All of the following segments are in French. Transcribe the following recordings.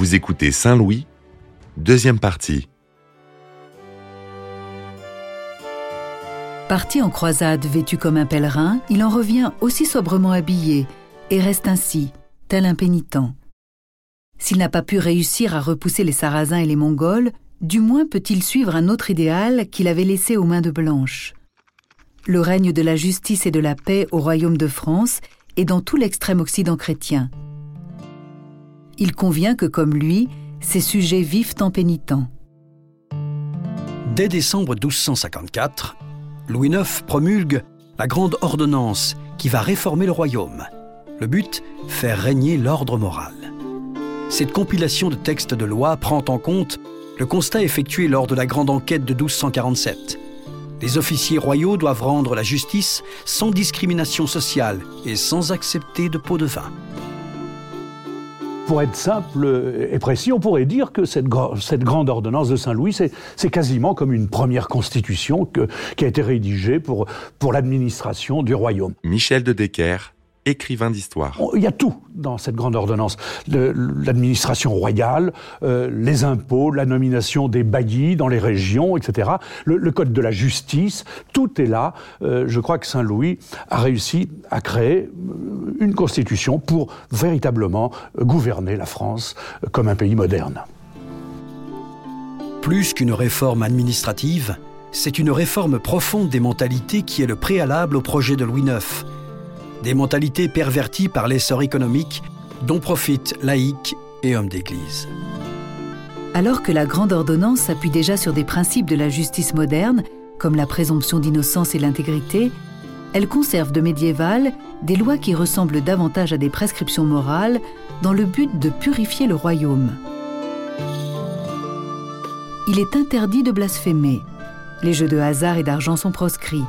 Vous écoutez Saint-Louis, deuxième partie. Parti en croisade vêtu comme un pèlerin, il en revient aussi sobrement habillé et reste ainsi, tel un pénitent. S'il n'a pas pu réussir à repousser les Sarrasins et les Mongols, du moins peut-il suivre un autre idéal qu'il avait laissé aux mains de Blanche. Le règne de la justice et de la paix au royaume de France et dans tout l'extrême Occident chrétien. Il convient que, comme lui, ses sujets vivent en pénitents. Dès décembre 1254, Louis IX promulgue la Grande Ordonnance qui va réformer le royaume. Le but, faire régner l'ordre moral. Cette compilation de textes de loi prend en compte le constat effectué lors de la grande enquête de 1247. Les officiers royaux doivent rendre la justice sans discrimination sociale et sans accepter de pot de vin. Pour être simple et précis, on pourrait dire que cette, grande ordonnance de Saint-Louis, c'est quasiment comme une première constitution qui a été rédigée pour, pour l'administration du royaume. Michel de Decker, écrivain d'histoire. Il y a tout dans cette grande ordonnance. L'administration royale, euh, les impôts, la nomination des baillis dans les régions, etc. Le, le code de la justice, tout est là. Euh, je crois que Saint-Louis a réussi à créer euh, une constitution pour véritablement gouverner la France comme un pays moderne. Plus qu'une réforme administrative, c'est une réforme profonde des mentalités qui est le préalable au projet de Louis IX des mentalités perverties par l'essor économique dont profitent laïcs et hommes d'Église. Alors que la Grande Ordonnance s'appuie déjà sur des principes de la justice moderne, comme la présomption d'innocence et l'intégrité, elle conserve de médiéval des lois qui ressemblent davantage à des prescriptions morales dans le but de purifier le royaume. Il est interdit de blasphémer. Les jeux de hasard et d'argent sont proscrits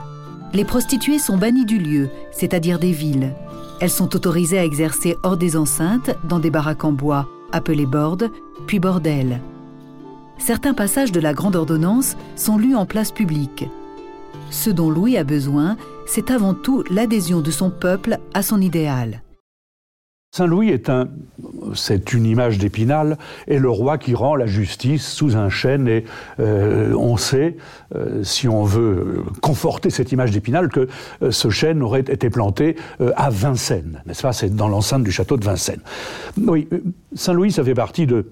les prostituées sont bannies du lieu, c'est-à-dire des villes. Elles sont autorisées à exercer hors des enceintes, dans des baraques en bois, appelées bordes, puis bordels. Certains passages de la Grande Ordonnance sont lus en place publique. Ce dont Louis a besoin, c'est avant tout l'adhésion de son peuple à son idéal. Saint-Louis est un, c'est une image d'Épinal, et le roi qui rend la justice sous un chêne. Et euh, on sait, euh, si on veut conforter cette image d'Épinal, que euh, ce chêne aurait été planté à Vincennes, n'est-ce pas? C'est dans l'enceinte du château de Vincennes. Oui, euh, Saint-Louis, ça fait partie de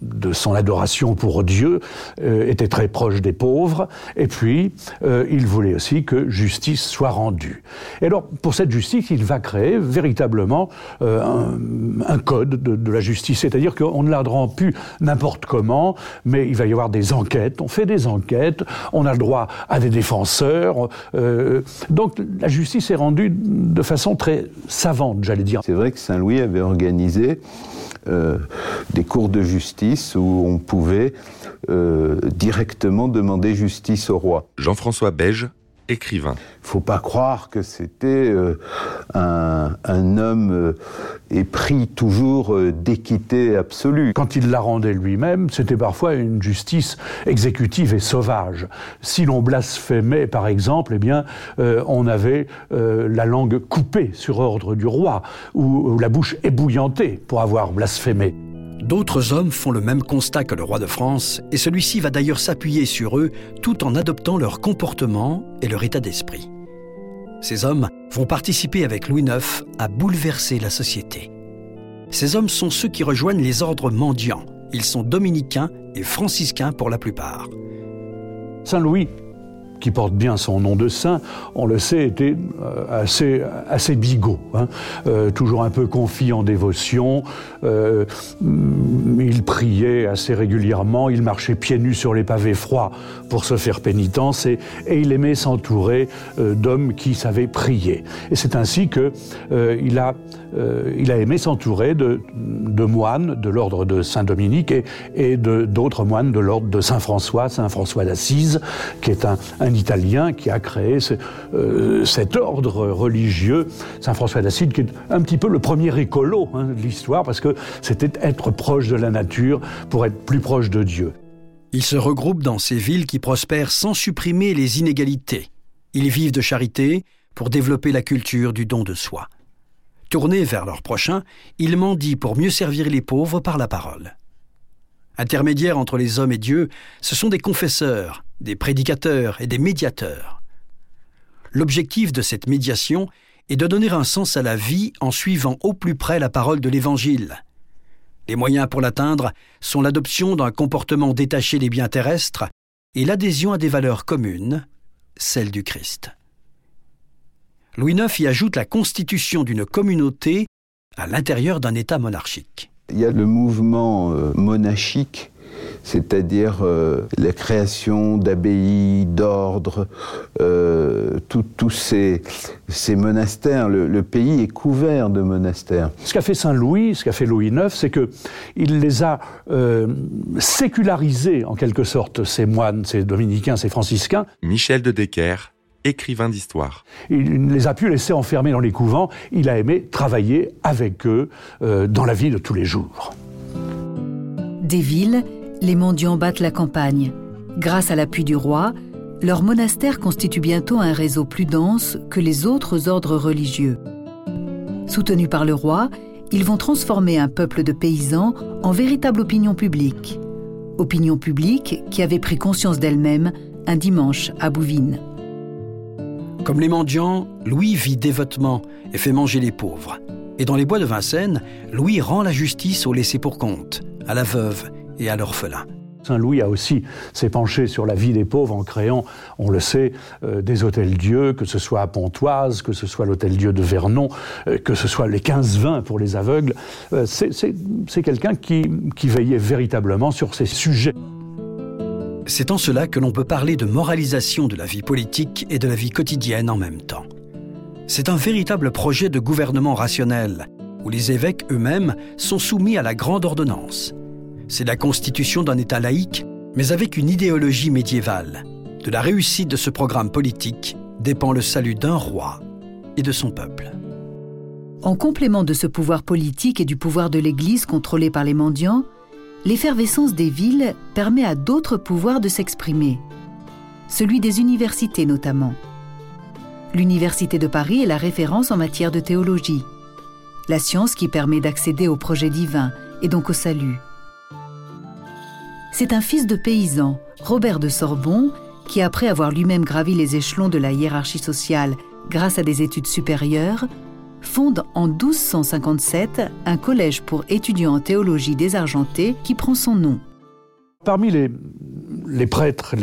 de son adoration pour Dieu, euh, était très proche des pauvres, et puis euh, il voulait aussi que justice soit rendue. Et alors, pour cette justice, il va créer véritablement euh, un, code de, de, la justice, c'est-à-dire qu'on ne la rend plus n'importe comment, mais il va y avoir des enquêtes, on fait des enquêtes, on a le droit à des défenseurs, donc la justice est rendue de façon très savante, j'allais dire. C'est vrai que Saint-Louis avait organisé euh, des cours de justice où on pouvait euh, directement demander justice au roi. Jean-François Beige, écrivain. Il ne faut pas croire que c'était euh, un, un, homme euh, épris toujours euh, d'équité absolue. Quand il la rendait lui-même, c'était parfois une justice exécutive et sauvage. Si l'on blasphémait, par exemple, eh bien, euh, on avait euh, la langue coupée sur ordre du roi, ou, ou la bouche ébouillantée pour avoir blasphémé. D'autres hommes font le même constat que le roi de France, et celui-ci va d'ailleurs s'appuyer sur eux tout en adoptant leur comportement et leur état d'esprit. Ces hommes vont participer avec Louis IX à bouleverser la société. Ces hommes sont ceux qui rejoignent les ordres mendiants. Ils sont dominicains et franciscains pour la plupart. Saint-Louis qui porte bien son nom de saint, on le sait, était euh, assez, assez bigot, hein, euh, toujours un peu confiant en dévotion. Euh, il priait assez régulièrement, il marchait pieds nus sur les pavés froids pour se faire pénitence et, il aimait s'entourer d'hommes qui savaient prier. Et c'est ainsi que il a il a aimé s'entourer de, de, moines de l'ordre de Saint-Dominique et, et d'autres moines de l'ordre de Saint-François, Saint-François d'Assise, qui est un, Italien qui a créé euh, cet ordre religieux, Saint-François d'Assise, qui est un petit peu le premier écolo hein, de l'histoire, parce que c'était être proche de la nature pour être plus proche de Dieu. Ils se regroupent dans ces villes qui prospèrent sans supprimer les inégalités. Ils vivent de charité pour développer la culture du don de soi. Tournés vers leur prochain, ils mendient pour mieux servir les pauvres par la parole. Intermédiaires entre les hommes et Dieu, ce sont des confesseurs, des prédicateurs et des médiateurs. L'objectif de cette médiation est de donner un sens à la vie en suivant au plus près la parole de l'Évangile. Les moyens pour l'atteindre sont l'adoption d'un comportement détaché des biens terrestres et l'adhésion à des valeurs communes, celles du Christ. Louis IX y ajoute la constitution d'une communauté à l'intérieur d'un État monarchique. Il y a le mouvement euh, monarchique, c'est-à-dire euh, la création d'abbayes, d'ordres, euh, tous ces, monastères. Le, pays est couvert de monastères. Ce qu'a fait Saint Louis, ce qu'a fait Louis IX, c'est qu'il les a sécularisés en quelque sorte, ces moines, ces dominicains, ces franciscains. Michel de Decker, écrivain d'histoire. Il ne les a pu laisser enfermer dans les couvents, il a aimé travailler avec eux euh, dans la vie de tous les jours. Des villes, les mendiants battent la campagne. Grâce à l'appui du roi, leur monastère constitue bientôt un réseau plus dense que les autres ordres religieux. Soutenus par le roi, ils vont transformer un peuple de paysans en véritable opinion publique. Opinion publique qui avait pris conscience d'elle-même un dimanche à Bouvines. Comme les mendiants, Louis vit dévotement et fait manger les pauvres. Et dans les bois de Vincennes, Louis rend la justice aux laissés pour compte, à la veuve et à l'orphelin. Saint Louis a aussi s'est penché sur la vie des pauvres en créant, on le sait, euh, des hôtels-dieux, que ce soit à Pontoise, que ce soit l'hôtel-dieu de Vernon, euh, que ce soit les 15-20 pour les aveugles. Euh, c'est quelqu'un qui, qui veillait véritablement sur ces sujets. C'est en cela que l'on peut parler de moralisation de la vie politique et de la vie quotidienne en même temps. C'est un véritable projet de gouvernement rationnel, où les évêques eux-mêmes sont soumis à la grande ordonnance. C'est la constitution d'un État laïque, mais avec une idéologie médiévale. De la réussite de ce programme politique dépend le salut d'un roi et de son peuple. En complément de ce pouvoir politique et du pouvoir de l'Église contrôlé par les mendiants, l'effervescence des villes permet à d'autres pouvoirs de s'exprimer, celui des universités notamment. L'Université de Paris est la référence en matière de théologie, la science qui permet d'accéder au projet divin et donc au salut. C'est un fils de paysan, Robert de Sorbon, qui après avoir lui-même gravi les échelons de la hiérarchie sociale grâce à des études supérieures, fonde en 1257 un collège pour étudiants en théologie désargenté qui prend son nom. Parmi les, les prêtres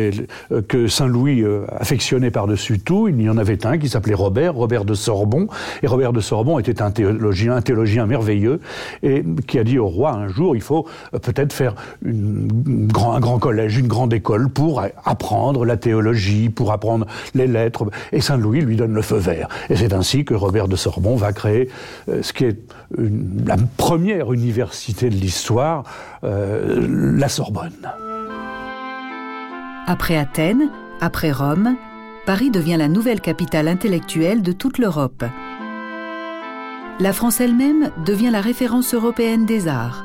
euh, que Saint Louis euh, affectionnait par-dessus tout, il y en avait un qui s'appelait Robert, Robert de Sorbon. Et Robert de Sorbon était un théologien, un théologien merveilleux, et qui a dit au roi un jour, il faut euh, peut-être faire un grand collège, une grande école pour apprendre la théologie, pour apprendre les lettres. Et Saint Louis lui donne le feu vert. Et c'est ainsi que Robert de Sorbon va créer ce qui est la première université de l'histoire, la Sorbonne. Après Athènes, après Rome, Paris devient la nouvelle capitale intellectuelle de toute l'Europe. La France elle-même devient la référence européenne des arts.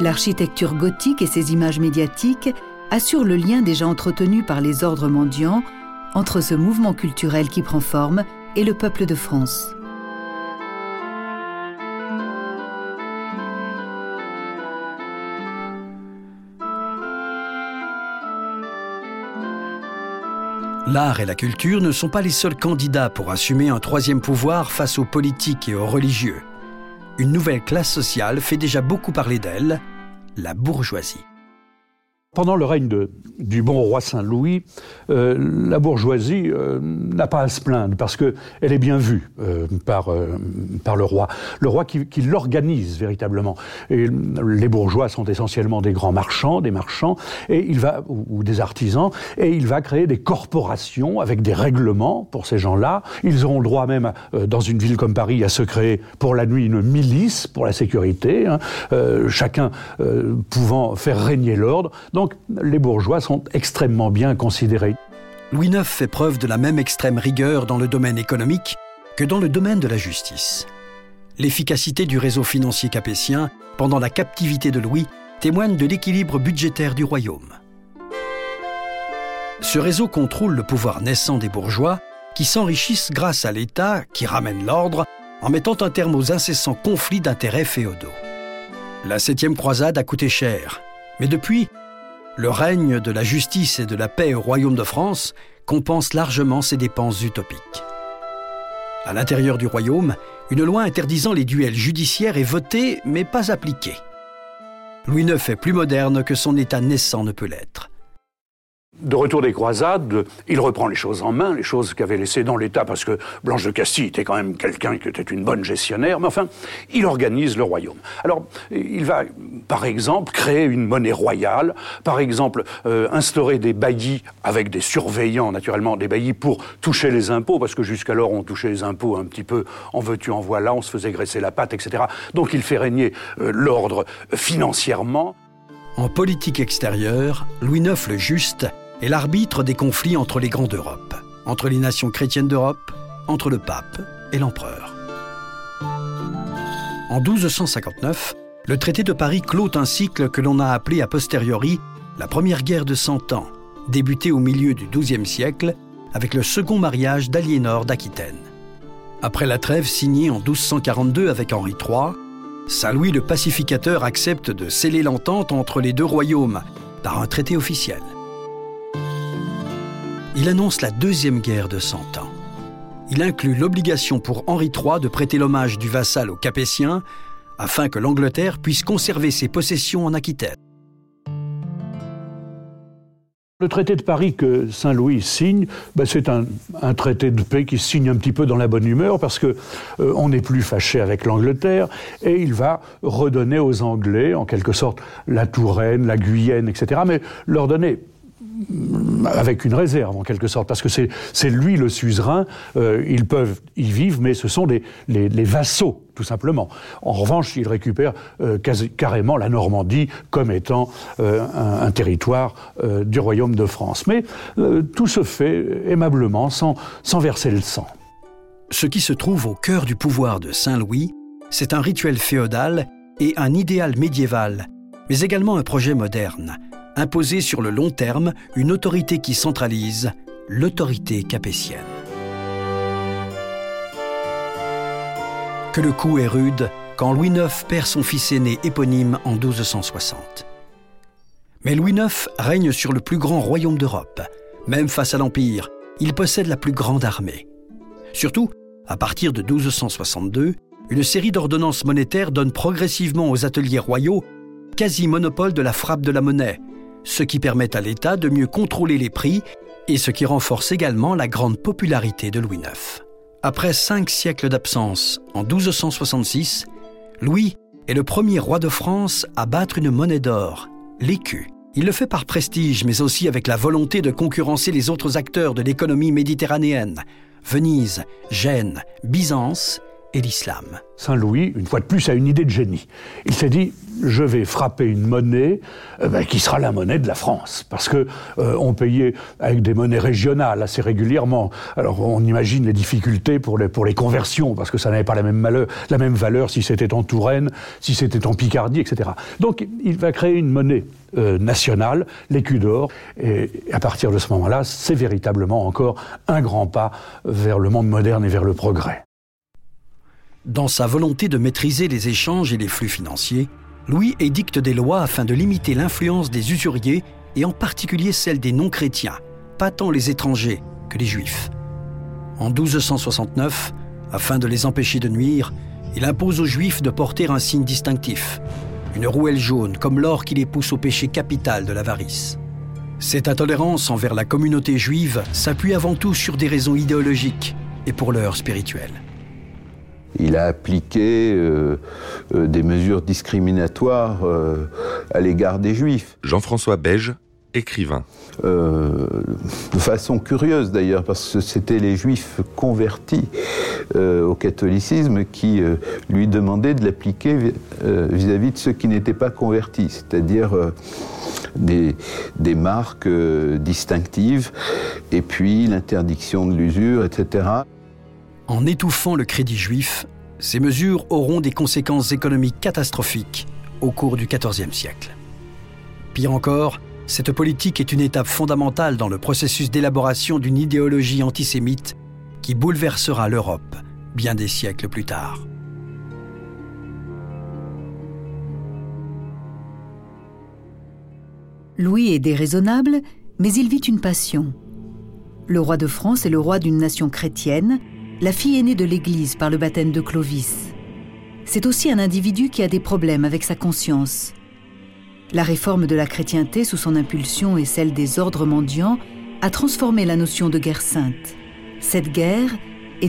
L'architecture gothique et ses images médiatiques assurent le lien déjà entretenu par les ordres mendiants entre ce mouvement culturel qui prend forme et le peuple de France. L'art et la culture ne sont pas les seuls candidats pour assumer un troisième pouvoir face aux politiques et aux religieux. Une nouvelle classe sociale fait déjà beaucoup parler d'elle, la bourgeoisie. Pendant le règne du bon roi Saint-Louis, euh, la bourgeoisie euh, n'a pas à se plaindre parce qu'elle est bien vue euh, par, par le roi. Le roi qui, l'organise véritablement. Et les bourgeois sont essentiellement des grands marchands, des marchands, et il va, ou, des artisans, et il va créer des corporations avec des règlements pour ces gens-là. Ils auront droit même, dans une ville comme Paris, à se créer pour la nuit une milice pour la sécurité, hein, chacun pouvant faire régner l'ordre. Les bourgeois sont extrêmement bien considérés. Louis IX fait preuve de la même extrême rigueur dans le domaine économique que dans le domaine de la justice. L'efficacité du réseau financier capétien pendant la captivité de Louis témoigne de l'équilibre budgétaire du royaume. Ce réseau contrôle le pouvoir naissant des bourgeois qui s'enrichissent grâce à l'État qui ramène l'ordre en mettant un terme aux incessants conflits d'intérêts féodaux. La septième croisade a coûté cher, mais depuis, le règne de la justice et de la paix au royaume de France compense largement ces dépenses utopiques. À l'intérieur du royaume, une loi interdisant les duels judiciaires est votée mais pas appliquée. Louis IX est plus moderne que son État naissant ne peut l'être. De retour des croisades, il reprend les choses en main, les choses qu'avait laissées dans l'État, parce que Blanche de Castille était quand même quelqu'un qui était une bonne gestionnaire, mais enfin, il organise le royaume. Alors, il va, par exemple, créer une monnaie royale, par exemple, euh, instaurer des baillis avec des surveillants, naturellement, des baillis pour toucher les impôts, parce que jusqu'alors, on touchait les impôts un petit peu en veux-tu, en voilà, on se faisait graisser la patte, etc. Donc, il fait régner euh, l'ordre financièrement. En politique extérieure, Louis IX le Juste est l'arbitre des conflits entre les grands d'Europe, entre les nations chrétiennes d'Europe, entre le pape et l'empereur. En 1259, le traité de Paris clôt un cycle que l'on a appelé a posteriori la première guerre de Cent Ans, débutée au milieu du XIIe siècle avec le second mariage d'Aliénor d'Aquitaine. Après la trêve signée en 1242 avec Henri III, Saint Louis le pacificateur accepte de sceller l'entente entre les deux royaumes par un traité officiel il annonce la deuxième guerre de Cent Ans. Il inclut l'obligation pour Henri III de prêter l'hommage du vassal aux Capétiens afin que l'Angleterre puisse conserver ses possessions en Aquitaine. Le traité de Paris que Saint-Louis signe, ben c'est un, traité de paix qui signe un petit peu dans la bonne humeur parce que euh, on n'est plus fâché avec l'Angleterre et il va redonner aux Anglais, en quelque sorte, la Touraine, la Guyenne, etc. Mais leur donner avec une réserve en quelque sorte, parce que c'est lui le suzerain, euh, ils peuvent y vivre, mais ce sont les, vassaux, tout simplement. En revanche, ils récupèrent euh, carrément la Normandie comme étant euh, un, territoire du royaume de France. Mais tout se fait aimablement, sans, sans verser le sang. Ce qui se trouve au cœur du pouvoir de Saint-Louis, c'est un rituel féodal et un idéal médiéval, mais également un projet moderne imposer sur le long terme une autorité qui centralise, l'autorité capétienne. Que le coup est rude quand Louis IX perd son fils aîné éponyme en 1260. Mais Louis IX règne sur le plus grand royaume d'Europe. Même face à l'Empire, il possède la plus grande armée. Surtout, à partir de 1262, une série d'ordonnances monétaires donne progressivement aux ateliers royaux quasi-monopole de la frappe de la monnaie, ce qui permet à l'État de mieux contrôler les prix et ce qui renforce également la grande popularité de Louis IX. Après cinq siècles d'absence, en 1266, Louis est le premier roi de France à battre une monnaie d'or, l'écu. Il le fait par prestige, mais aussi avec la volonté de concurrencer les autres acteurs de l'économie méditerranéenne, Venise, Gênes, Byzance et l'islam. Saint Louis, une fois de plus, a une idée de génie. Il s'est dit je vais frapper une monnaie euh, ben, qui sera la monnaie de la France, parce que euh, on payait avec des monnaies régionales assez régulièrement. Alors on imagine les difficultés pour les, pour les conversions, parce que ça n'avait pas la même, malheur, la même valeur si c'était en Touraine, si c'était en Picardie, etc. Donc il va créer une monnaie euh, nationale, l'écu d'or, et à partir de ce moment-là, c'est véritablement encore un grand pas vers le monde moderne et vers le progrès. Dans sa volonté de maîtriser les échanges et les flux financiers, Louis édicte des lois afin de limiter l'influence des usuriers et en particulier celle des non-chrétiens, pas tant les étrangers que les juifs. En 1269, afin de les empêcher de nuire, il impose aux juifs de porter un signe distinctif, une rouelle jaune comme l'or qui les pousse au péché capital de l'avarice. Cette intolérance envers la communauté juive s'appuie avant tout sur des raisons idéologiques et pour l'heure spirituelle. Il a appliqué euh, euh, des mesures discriminatoires euh, à l'égard des juifs. Jean-François Beige, écrivain. de façon curieuse d'ailleurs, parce que c'était les juifs convertis au catholicisme qui lui demandaient de l'appliquer vis-à-vis de ceux qui n'étaient pas convertis, c'est-à-dire des, des, marques distinctives, et puis l'interdiction de l'usure, etc. En étouffant le crédit juif, ces mesures auront des conséquences économiques catastrophiques au cours du XIVe siècle. Pire encore, cette politique est une étape fondamentale dans le processus d'élaboration d'une idéologie antisémite qui bouleversera l'Europe bien des siècles plus tard. Louis est déraisonnable, mais il vit une passion. Le roi de France est le roi d'une nation chrétienne, la fille aînée de l'Église par le baptême de Clovis. C'est aussi un individu qui a des problèmes avec sa conscience. La réforme de la chrétienté sous son impulsion et celle des ordres mendiants a transformé la notion de guerre sainte. Cette guerre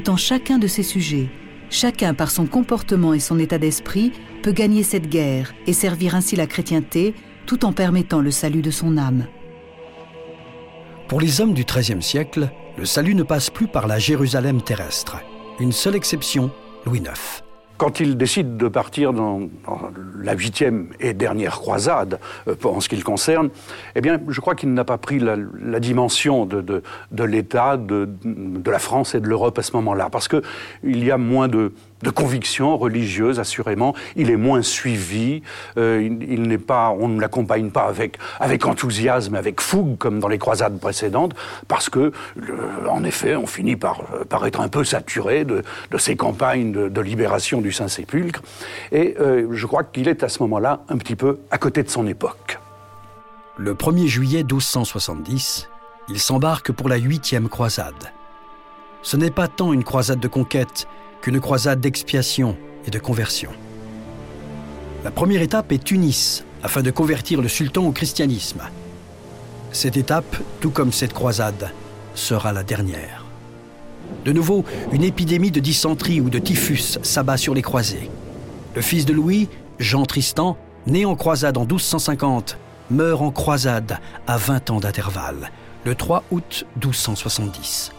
en chacun de ses sujets. Chacun, par son comportement et son état d'esprit, peut gagner cette guerre et servir ainsi la chrétienté tout en permettant le salut de son âme. Pour les hommes du XIIIe siècle, le salut ne passe plus par la Jérusalem terrestre. Une seule exception, Louis IX. Quand il décide de partir dans, la huitième et dernière croisade, euh, en ce qui le concerne, eh bien, je crois qu'il n'a pas pris la, dimension de, de, l'État, de, de, la France et de l'Europe à ce moment-là, parce qu'il y a moins de, de conviction religieuse, assurément. Il est moins suivi. Euh, il, n'est pas, on ne l'accompagne pas avec, avec enthousiasme, avec fougue, comme dans les croisades précédentes, parce que, en effet, on finit par, par être un peu saturé de, de ces campagnes de, libération du Saint-Sépulcre. Et euh, je crois qu'il est à ce moment-là un petit peu à côté de son époque. Le 1er juillet 1270, il s'embarque pour la huitième croisade. Ce n'est pas tant une croisade de conquête qu'une croisade d'expiation et de conversion. La première étape est Tunis, afin de convertir le sultan au christianisme. Cette étape, tout comme cette croisade, sera la dernière. De nouveau, une épidémie de dysenterie ou de typhus s'abat sur les croisés. Le fils de Louis, Jean Tristan, né en croisade en 1250, meurt en croisade à 20 ans d'intervalle, le 3 août 1270.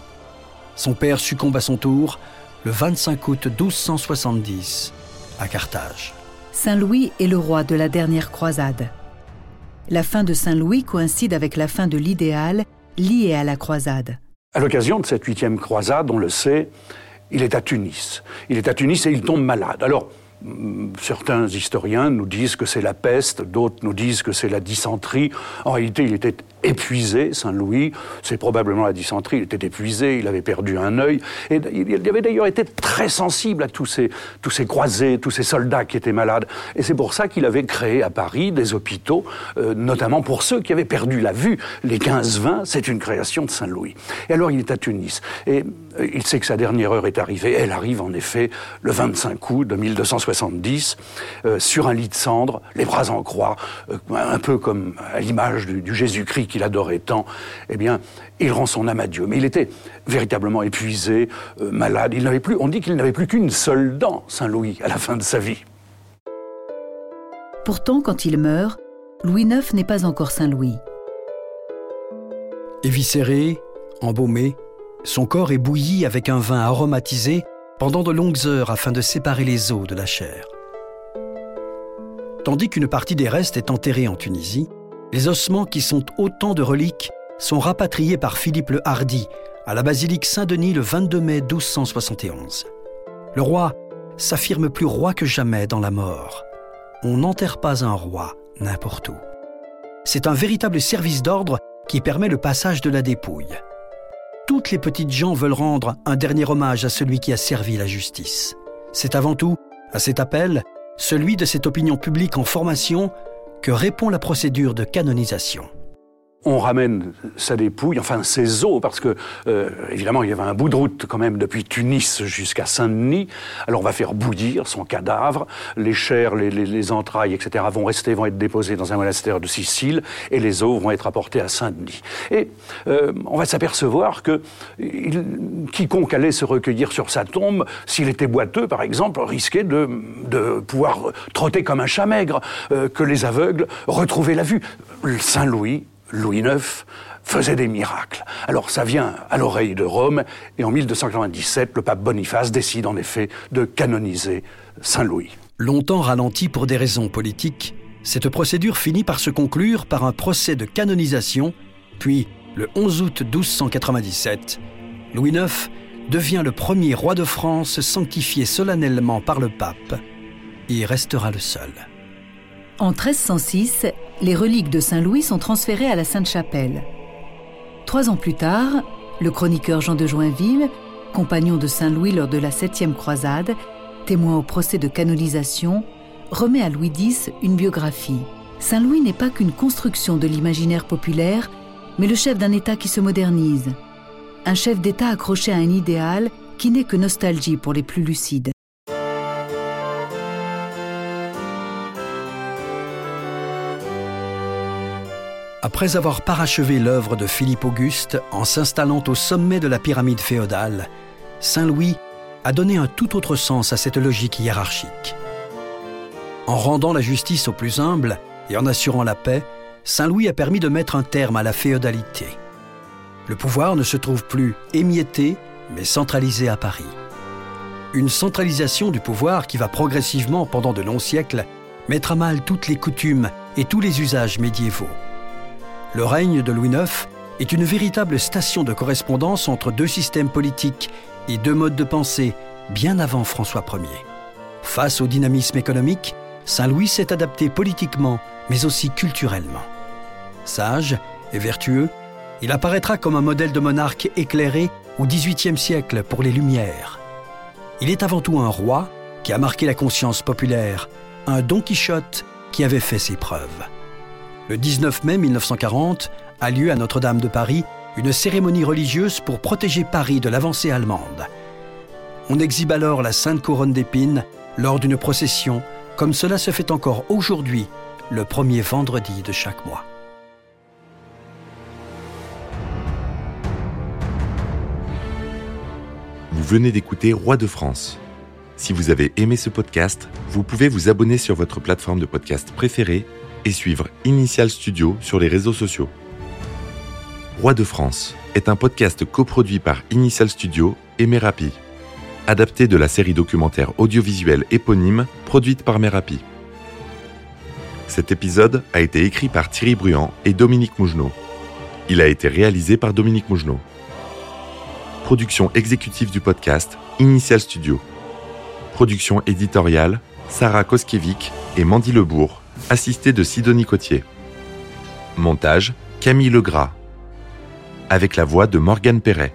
Son père succombe à son tour le 25 août 1270 à Carthage. Saint-Louis est le roi de la dernière croisade. La fin de Saint-Louis coïncide avec la fin de l'idéal lié à la croisade. À l'occasion de cette huitième croisade, on le sait, il est à Tunis. Il est à Tunis et il tombe malade. Alors, certains historiens nous disent que c'est la peste, d'autres nous disent que c'est la dysenterie. En réalité, il était épuisé, Saint-Louis. C'est probablement la dysenterie. Il était épuisé, il avait perdu un œil. Et il avait d'ailleurs été très sensible à tous ces, tous ces croisés, tous ces soldats qui étaient malades. Et c'est pour ça qu'il avait créé à Paris des hôpitaux, euh, notamment pour ceux qui avaient perdu la vue. Les 15-20, c'est une création de Saint-Louis. Et alors il est à Tunis. Et euh, il sait que sa dernière heure est arrivée. Elle arrive en effet le 25 août de 1270, euh, sur un lit de cendres, les bras en croix, un peu comme à l'image du, du Jésus-Christ qu'il adorait tant, eh bien, il rend son âme à Dieu. Mais il était véritablement épuisé, euh, malade. Il n'avait plus, on dit qu'il n'avait plus qu'une seule dent, Saint Louis, à la fin de sa vie. Pourtant, quand il meurt, Louis IX n'est pas encore Saint Louis. Éviscéré, embaumé, son corps est bouilli avec un vin aromatisé pendant de longues heures afin de séparer les os de la chair. Tandis qu'une partie des restes est enterrée en Tunisie, les ossements qui sont autant de reliques sont rapatriés par Philippe le Hardi à la basilique Saint-Denis le 22 mai 1271. Le roi s'affirme plus roi que jamais dans la mort. On n'enterre pas un roi n'importe où. C'est un véritable service d'ordre qui permet le passage de la dépouille. Toutes les petites gens veulent rendre un dernier hommage à celui qui a servi la justice. C'est avant tout, à cet appel, celui de cette opinion publique en formation que répond la procédure de canonisation on ramène sa dépouille, enfin ses os, parce que euh, évidemment il y avait un bout de route quand même depuis Tunis jusqu'à Saint-Denis. Alors on va faire bouillir son cadavre, les chairs, les, entrailles, etc. vont rester, vont être déposées dans un monastère de Sicile, et les os vont être apportés à Saint-Denis. Et euh, on va s'apercevoir que quiconque allait se recueillir sur sa tombe, s'il était boiteux par exemple, risquait de, pouvoir trotter comme un chat maigre, euh, que les aveugles retrouvaient la vue. Saint Louis IX faisait des miracles. Alors ça vient à l'oreille de Rome, et en 1297, le pape Boniface décide en effet de canoniser Saint Louis. Longtemps ralenti pour des raisons politiques, cette procédure finit par se conclure par un procès de canonisation, puis, le 11 août 1297, Louis IX devient le premier roi de France sanctifié solennellement par le pape et restera le seul. En 1306, les reliques de Saint Louis sont transférées à la Sainte-Chapelle. Trois ans plus tard, le chroniqueur Jean de Joinville, compagnon de Saint Louis lors de la septième croisade, témoin au procès de canonisation, remet à Louis X une biographie. Saint-Louis n'est pas qu'une construction de l'imaginaire populaire, mais le chef d'un État qui se modernise. Un chef d'État accroché à un idéal qui n'est que nostalgie pour les plus lucides. Après avoir parachevé l'œuvre de Philippe Auguste en s'installant au sommet de la pyramide féodale, Saint-Louis a donné un tout autre sens à cette logique hiérarchique. En rendant la justice aux plus humbles et en assurant la paix, Saint-Louis a permis de mettre un terme à la féodalité. Le pouvoir ne se trouve plus émietté, mais centralisé à Paris. Une centralisation du pouvoir qui va progressivement, pendant de longs siècles, mettre à mal toutes les coutumes et tous les usages médiévaux. Le règne de Louis IX est une véritable station de correspondance entre deux systèmes politiques et deux modes de pensée bien avant François Ier. Face au dynamisme économique, Saint-Louis s'est adapté politiquement, mais aussi culturellement. Sage et vertueux, il apparaîtra comme un modèle de monarque éclairé au XVIIIe siècle pour les Lumières. Il est avant tout un roi qui a marqué la conscience populaire, un Don Quichotte qui avait fait ses preuves. Le 19 mai 1940 a lieu à Notre-Dame de Paris une cérémonie religieuse pour protéger Paris de l'avancée allemande. On exhibe alors la Sainte Couronne d'épines lors d'une procession, comme cela se fait encore aujourd'hui, le premier vendredi de chaque mois. Vous venez d'écouter Roi de France. Si vous avez aimé ce podcast, vous pouvez vous abonner sur votre plateforme de podcast préférée et suivre Initial Studio sur les réseaux sociaux. Roi de France est un podcast coproduit par Initial Studio et Merapi, adapté de la série documentaire audiovisuelle éponyme produite par Merapi. Cet épisode a été écrit par Thierry Bruand et Dominique Mougenot. Il a été réalisé par Dominique Mougenot. Production exécutive du podcast Initial Studio. Production éditoriale Sarah Koskiewicz et Mandy Lebourg, assistée de Sidonie Cotier. Montage Camille Legras avec la voix de Morgane Perret.